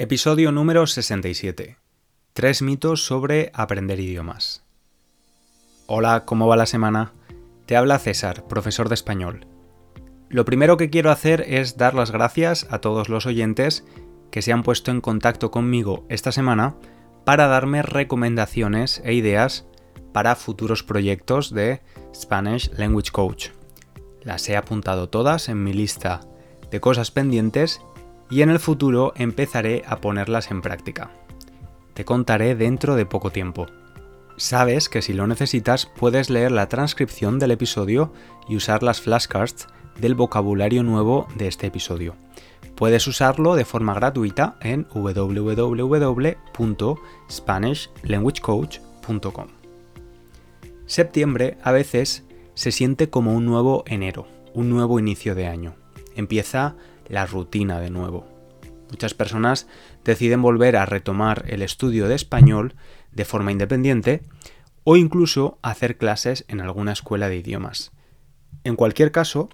Episodio número 67. Tres mitos sobre aprender idiomas. Hola, ¿cómo va la semana? Te habla César, profesor de español. Lo primero que quiero hacer es dar las gracias a todos los oyentes que se han puesto en contacto conmigo esta semana para darme recomendaciones e ideas para futuros proyectos de Spanish Language Coach. Las he apuntado todas en mi lista de cosas pendientes y en el futuro empezaré a ponerlas en práctica. Te contaré dentro de poco tiempo. Sabes que si lo necesitas puedes leer la transcripción del episodio y usar las flashcards del vocabulario nuevo de este episodio. Puedes usarlo de forma gratuita en www.spanishlanguagecoach.com. Septiembre a veces se siente como un nuevo enero, un nuevo inicio de año. Empieza la rutina de nuevo. Muchas personas deciden volver a retomar el estudio de español de forma independiente o incluso hacer clases en alguna escuela de idiomas. En cualquier caso,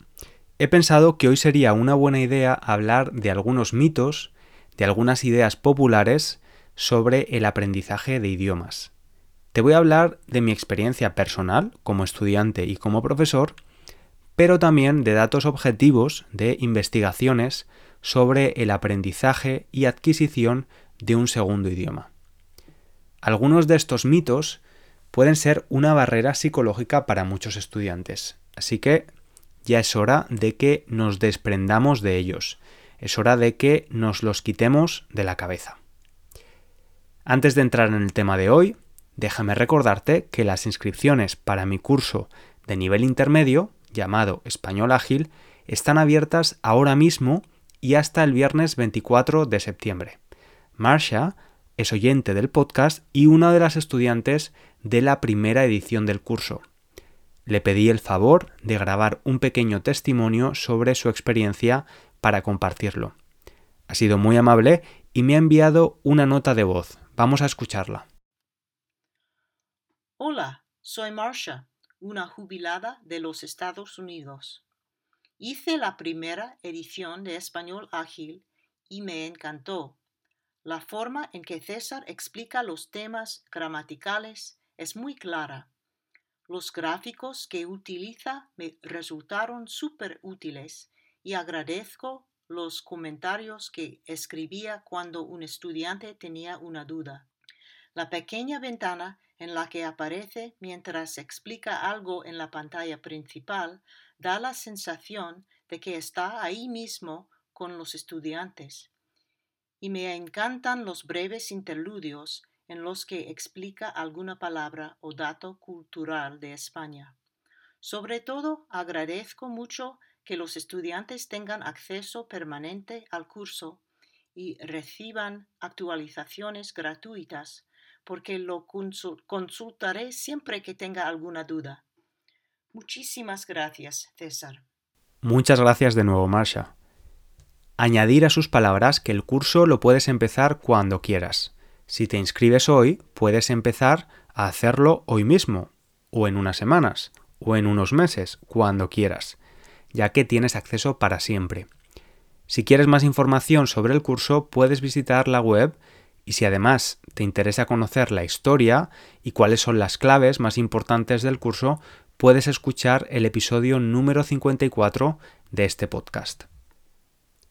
he pensado que hoy sería una buena idea hablar de algunos mitos, de algunas ideas populares sobre el aprendizaje de idiomas. Te voy a hablar de mi experiencia personal como estudiante y como profesor pero también de datos objetivos de investigaciones sobre el aprendizaje y adquisición de un segundo idioma. Algunos de estos mitos pueden ser una barrera psicológica para muchos estudiantes, así que ya es hora de que nos desprendamos de ellos, es hora de que nos los quitemos de la cabeza. Antes de entrar en el tema de hoy, déjame recordarte que las inscripciones para mi curso de nivel intermedio llamado Español Ágil están abiertas ahora mismo y hasta el viernes 24 de septiembre. Marsha es oyente del podcast y una de las estudiantes de la primera edición del curso. Le pedí el favor de grabar un pequeño testimonio sobre su experiencia para compartirlo. Ha sido muy amable y me ha enviado una nota de voz. Vamos a escucharla. Hola, soy Marsha una jubilada de los Estados Unidos. Hice la primera edición de Español Ágil y me encantó. La forma en que César explica los temas gramaticales es muy clara. Los gráficos que utiliza me resultaron súper útiles y agradezco los comentarios que escribía cuando un estudiante tenía una duda. La pequeña ventana en la que aparece mientras explica algo en la pantalla principal da la sensación de que está ahí mismo con los estudiantes. Y me encantan los breves interludios en los que explica alguna palabra o dato cultural de España. Sobre todo, agradezco mucho que los estudiantes tengan acceso permanente al curso y reciban actualizaciones gratuitas porque lo consultaré siempre que tenga alguna duda. Muchísimas gracias, César. Muchas gracias de nuevo, Marsha. Añadir a sus palabras que el curso lo puedes empezar cuando quieras. Si te inscribes hoy, puedes empezar a hacerlo hoy mismo, o en unas semanas, o en unos meses, cuando quieras, ya que tienes acceso para siempre. Si quieres más información sobre el curso, puedes visitar la web y si además te interesa conocer la historia y cuáles son las claves más importantes del curso, puedes escuchar el episodio número 54 de este podcast.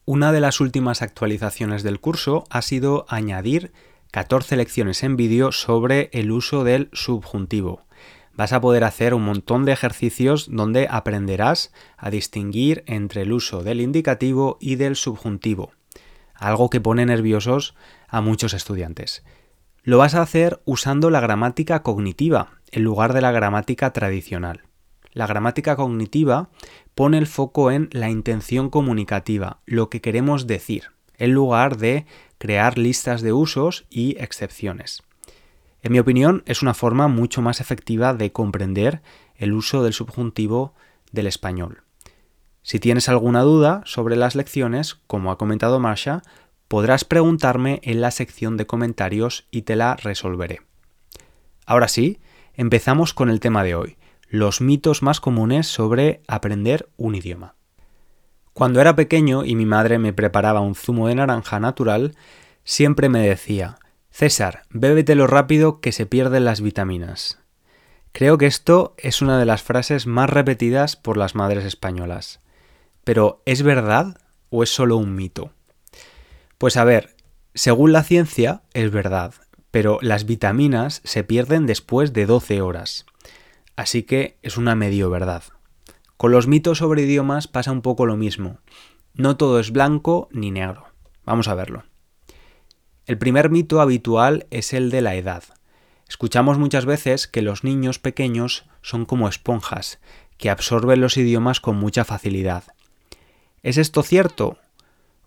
Una de las últimas actualizaciones del curso ha sido añadir 14 lecciones en vídeo sobre el uso del subjuntivo. Vas a poder hacer un montón de ejercicios donde aprenderás a distinguir entre el uso del indicativo y del subjuntivo algo que pone nerviosos a muchos estudiantes. Lo vas a hacer usando la gramática cognitiva en lugar de la gramática tradicional. La gramática cognitiva pone el foco en la intención comunicativa, lo que queremos decir, en lugar de crear listas de usos y excepciones. En mi opinión, es una forma mucho más efectiva de comprender el uso del subjuntivo del español. Si tienes alguna duda sobre las lecciones, como ha comentado Marsha, podrás preguntarme en la sección de comentarios y te la resolveré. Ahora sí, empezamos con el tema de hoy, los mitos más comunes sobre aprender un idioma. Cuando era pequeño y mi madre me preparaba un zumo de naranja natural, siempre me decía, César, bébetelo rápido que se pierden las vitaminas. Creo que esto es una de las frases más repetidas por las madres españolas. Pero ¿es verdad o es solo un mito? Pues a ver, según la ciencia es verdad, pero las vitaminas se pierden después de 12 horas. Así que es una medio verdad. Con los mitos sobre idiomas pasa un poco lo mismo. No todo es blanco ni negro. Vamos a verlo. El primer mito habitual es el de la edad. Escuchamos muchas veces que los niños pequeños son como esponjas, que absorben los idiomas con mucha facilidad. ¿Es esto cierto?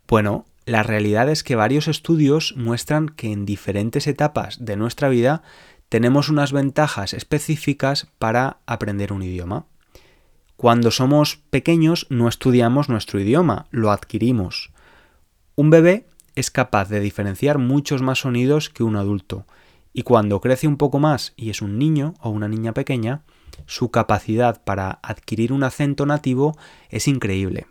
Bueno, la realidad es que varios estudios muestran que en diferentes etapas de nuestra vida tenemos unas ventajas específicas para aprender un idioma. Cuando somos pequeños no estudiamos nuestro idioma, lo adquirimos. Un bebé es capaz de diferenciar muchos más sonidos que un adulto, y cuando crece un poco más y es un niño o una niña pequeña, su capacidad para adquirir un acento nativo es increíble.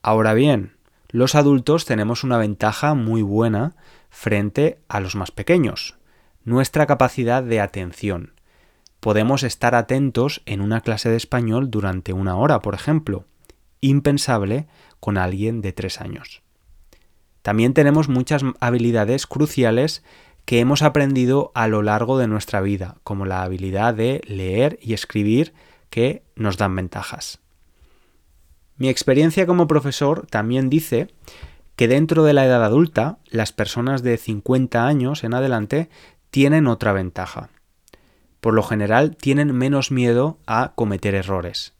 Ahora bien, los adultos tenemos una ventaja muy buena frente a los más pequeños, nuestra capacidad de atención. Podemos estar atentos en una clase de español durante una hora, por ejemplo, impensable con alguien de tres años. También tenemos muchas habilidades cruciales que hemos aprendido a lo largo de nuestra vida, como la habilidad de leer y escribir, que nos dan ventajas. Mi experiencia como profesor también dice que dentro de la edad adulta, las personas de 50 años en adelante tienen otra ventaja. Por lo general tienen menos miedo a cometer errores.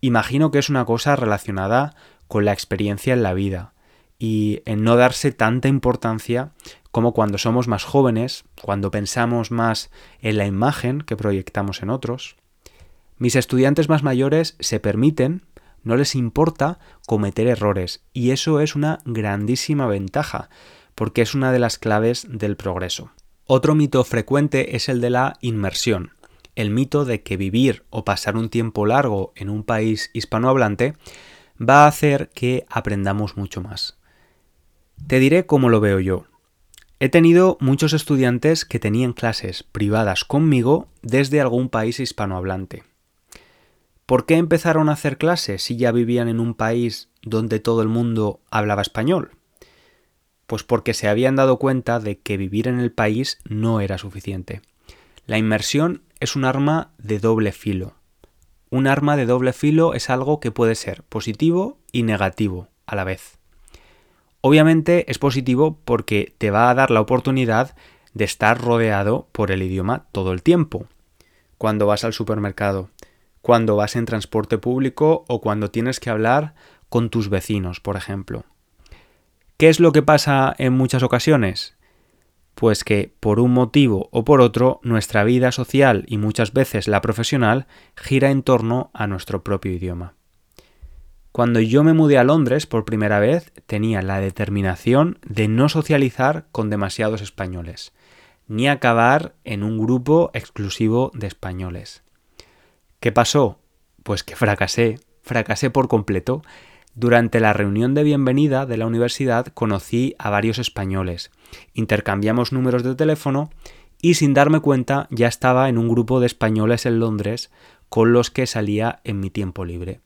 Imagino que es una cosa relacionada con la experiencia en la vida y en no darse tanta importancia como cuando somos más jóvenes, cuando pensamos más en la imagen que proyectamos en otros. Mis estudiantes más mayores se permiten no les importa cometer errores y eso es una grandísima ventaja porque es una de las claves del progreso. Otro mito frecuente es el de la inmersión, el mito de que vivir o pasar un tiempo largo en un país hispanohablante va a hacer que aprendamos mucho más. Te diré cómo lo veo yo. He tenido muchos estudiantes que tenían clases privadas conmigo desde algún país hispanohablante. ¿Por qué empezaron a hacer clases si ya vivían en un país donde todo el mundo hablaba español? Pues porque se habían dado cuenta de que vivir en el país no era suficiente. La inmersión es un arma de doble filo. Un arma de doble filo es algo que puede ser positivo y negativo a la vez. Obviamente es positivo porque te va a dar la oportunidad de estar rodeado por el idioma todo el tiempo. Cuando vas al supermercado, cuando vas en transporte público o cuando tienes que hablar con tus vecinos, por ejemplo. ¿Qué es lo que pasa en muchas ocasiones? Pues que por un motivo o por otro nuestra vida social y muchas veces la profesional gira en torno a nuestro propio idioma. Cuando yo me mudé a Londres por primera vez tenía la determinación de no socializar con demasiados españoles, ni acabar en un grupo exclusivo de españoles. ¿Qué pasó? Pues que fracasé, fracasé por completo. Durante la reunión de bienvenida de la universidad conocí a varios españoles, intercambiamos números de teléfono y sin darme cuenta ya estaba en un grupo de españoles en Londres con los que salía en mi tiempo libre.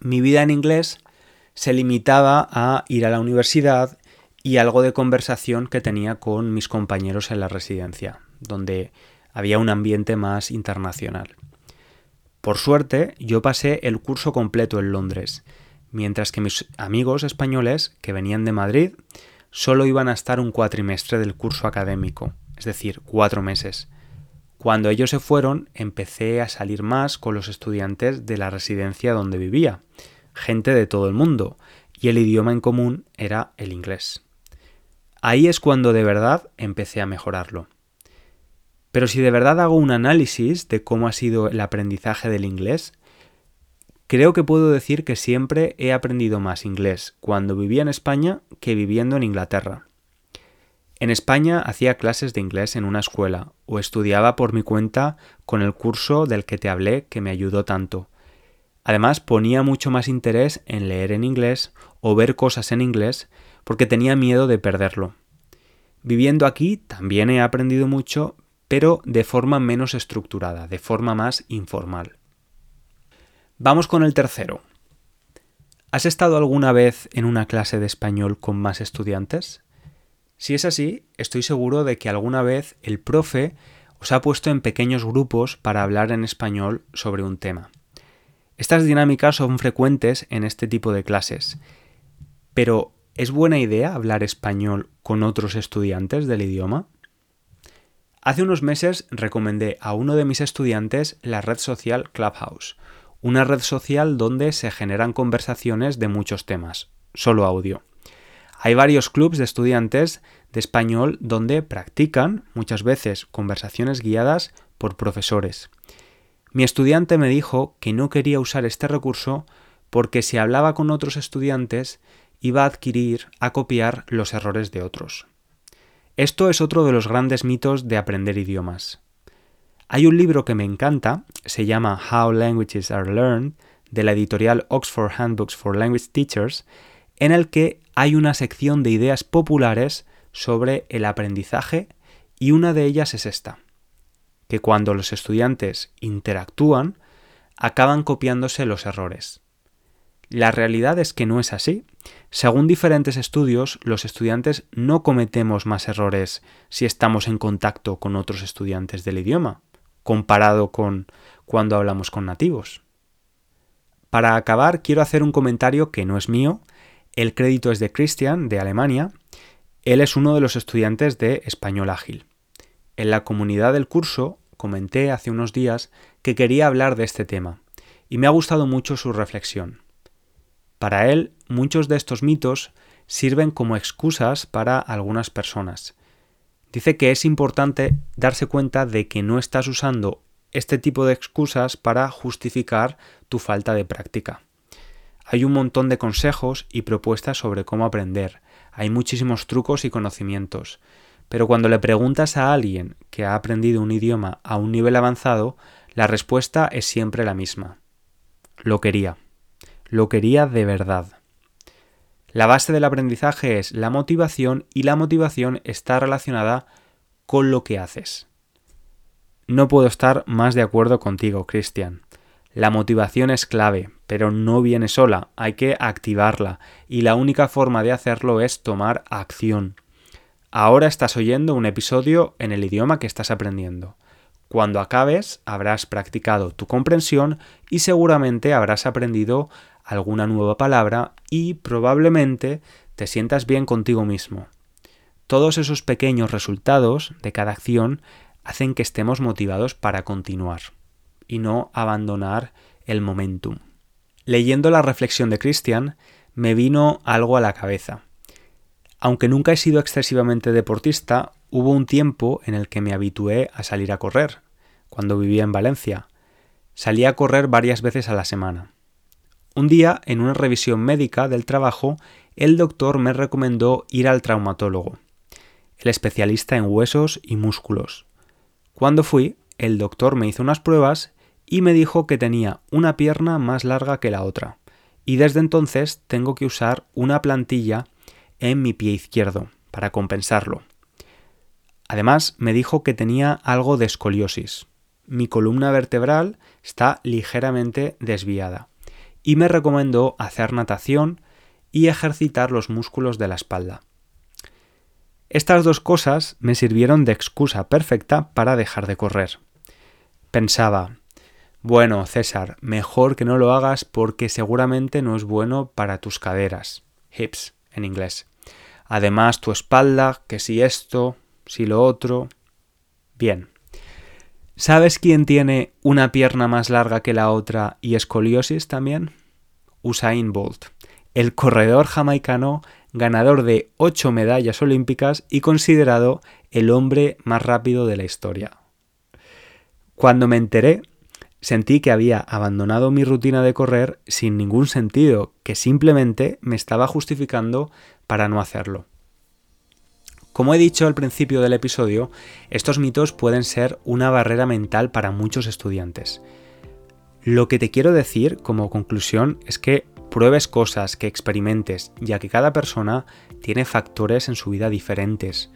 Mi vida en inglés se limitaba a ir a la universidad y algo de conversación que tenía con mis compañeros en la residencia, donde había un ambiente más internacional. Por suerte, yo pasé el curso completo en Londres, mientras que mis amigos españoles que venían de Madrid solo iban a estar un cuatrimestre del curso académico, es decir, cuatro meses. Cuando ellos se fueron, empecé a salir más con los estudiantes de la residencia donde vivía, gente de todo el mundo, y el idioma en común era el inglés. Ahí es cuando de verdad empecé a mejorarlo. Pero si de verdad hago un análisis de cómo ha sido el aprendizaje del inglés, creo que puedo decir que siempre he aprendido más inglés cuando vivía en España que viviendo en Inglaterra. En España hacía clases de inglés en una escuela o estudiaba por mi cuenta con el curso del que te hablé que me ayudó tanto. Además ponía mucho más interés en leer en inglés o ver cosas en inglés porque tenía miedo de perderlo. Viviendo aquí también he aprendido mucho, pero de forma menos estructurada, de forma más informal. Vamos con el tercero. ¿Has estado alguna vez en una clase de español con más estudiantes? Si es así, estoy seguro de que alguna vez el profe os ha puesto en pequeños grupos para hablar en español sobre un tema. Estas dinámicas son frecuentes en este tipo de clases, pero ¿es buena idea hablar español con otros estudiantes del idioma? Hace unos meses recomendé a uno de mis estudiantes la red social Clubhouse, una red social donde se generan conversaciones de muchos temas, solo audio. Hay varios clubs de estudiantes de español donde practican muchas veces conversaciones guiadas por profesores. Mi estudiante me dijo que no quería usar este recurso porque si hablaba con otros estudiantes iba a adquirir, a copiar los errores de otros. Esto es otro de los grandes mitos de aprender idiomas. Hay un libro que me encanta, se llama How Languages Are Learned, de la editorial Oxford Handbooks for Language Teachers, en el que hay una sección de ideas populares sobre el aprendizaje y una de ellas es esta, que cuando los estudiantes interactúan, acaban copiándose los errores. La realidad es que no es así. Según diferentes estudios, los estudiantes no cometemos más errores si estamos en contacto con otros estudiantes del idioma comparado con cuando hablamos con nativos. Para acabar, quiero hacer un comentario que no es mío. El crédito es de Christian, de Alemania. Él es uno de los estudiantes de Español Ágil. En la comunidad del curso comenté hace unos días que quería hablar de este tema, y me ha gustado mucho su reflexión. Para él, muchos de estos mitos sirven como excusas para algunas personas, dice que es importante darse cuenta de que no estás usando este tipo de excusas para justificar tu falta de práctica. Hay un montón de consejos y propuestas sobre cómo aprender, hay muchísimos trucos y conocimientos, pero cuando le preguntas a alguien que ha aprendido un idioma a un nivel avanzado, la respuesta es siempre la misma. Lo quería. Lo quería de verdad. La base del aprendizaje es la motivación y la motivación está relacionada con lo que haces. No puedo estar más de acuerdo contigo, Cristian. La motivación es clave, pero no viene sola, hay que activarla, y la única forma de hacerlo es tomar acción. Ahora estás oyendo un episodio en el idioma que estás aprendiendo. Cuando acabes habrás practicado tu comprensión y seguramente habrás aprendido alguna nueva palabra y probablemente te sientas bien contigo mismo. Todos esos pequeños resultados de cada acción hacen que estemos motivados para continuar y no abandonar el momentum. Leyendo la reflexión de Christian, me vino algo a la cabeza. Aunque nunca he sido excesivamente deportista, hubo un tiempo en el que me habitué a salir a correr, cuando vivía en Valencia. Salía a correr varias veces a la semana. Un día, en una revisión médica del trabajo, el doctor me recomendó ir al traumatólogo, el especialista en huesos y músculos. Cuando fui, el doctor me hizo unas pruebas y me dijo que tenía una pierna más larga que la otra, y desde entonces tengo que usar una plantilla en mi pie izquierdo para compensarlo. Además, me dijo que tenía algo de escoliosis. Mi columna vertebral está ligeramente desviada y me recomendó hacer natación y ejercitar los músculos de la espalda. Estas dos cosas me sirvieron de excusa perfecta para dejar de correr. Pensaba, bueno, César, mejor que no lo hagas porque seguramente no es bueno para tus caderas, hips en inglés. Además, tu espalda, que si esto, si lo otro. Bien. ¿Sabes quién tiene una pierna más larga que la otra y escoliosis también? Usain Bolt, el corredor jamaicano ganador de ocho medallas olímpicas y considerado el hombre más rápido de la historia. Cuando me enteré, sentí que había abandonado mi rutina de correr sin ningún sentido, que simplemente me estaba justificando para no hacerlo. Como he dicho al principio del episodio, estos mitos pueden ser una barrera mental para muchos estudiantes. Lo que te quiero decir como conclusión es que pruebes cosas, que experimentes, ya que cada persona tiene factores en su vida diferentes.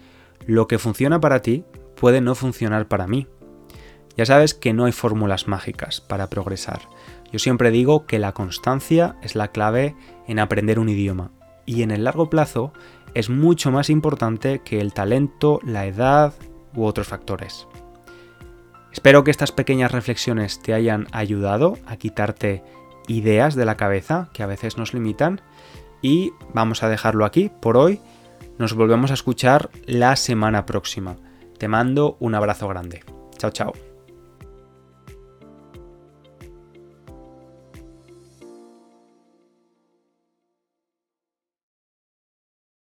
Lo que funciona para ti puede no funcionar para mí. Ya sabes que no hay fórmulas mágicas para progresar. Yo siempre digo que la constancia es la clave en aprender un idioma y en el largo plazo es mucho más importante que el talento, la edad u otros factores. Espero que estas pequeñas reflexiones te hayan ayudado a quitarte ideas de la cabeza que a veces nos limitan y vamos a dejarlo aquí por hoy. Nos volvemos a escuchar la semana próxima. Te mando un abrazo grande. Chao, chao.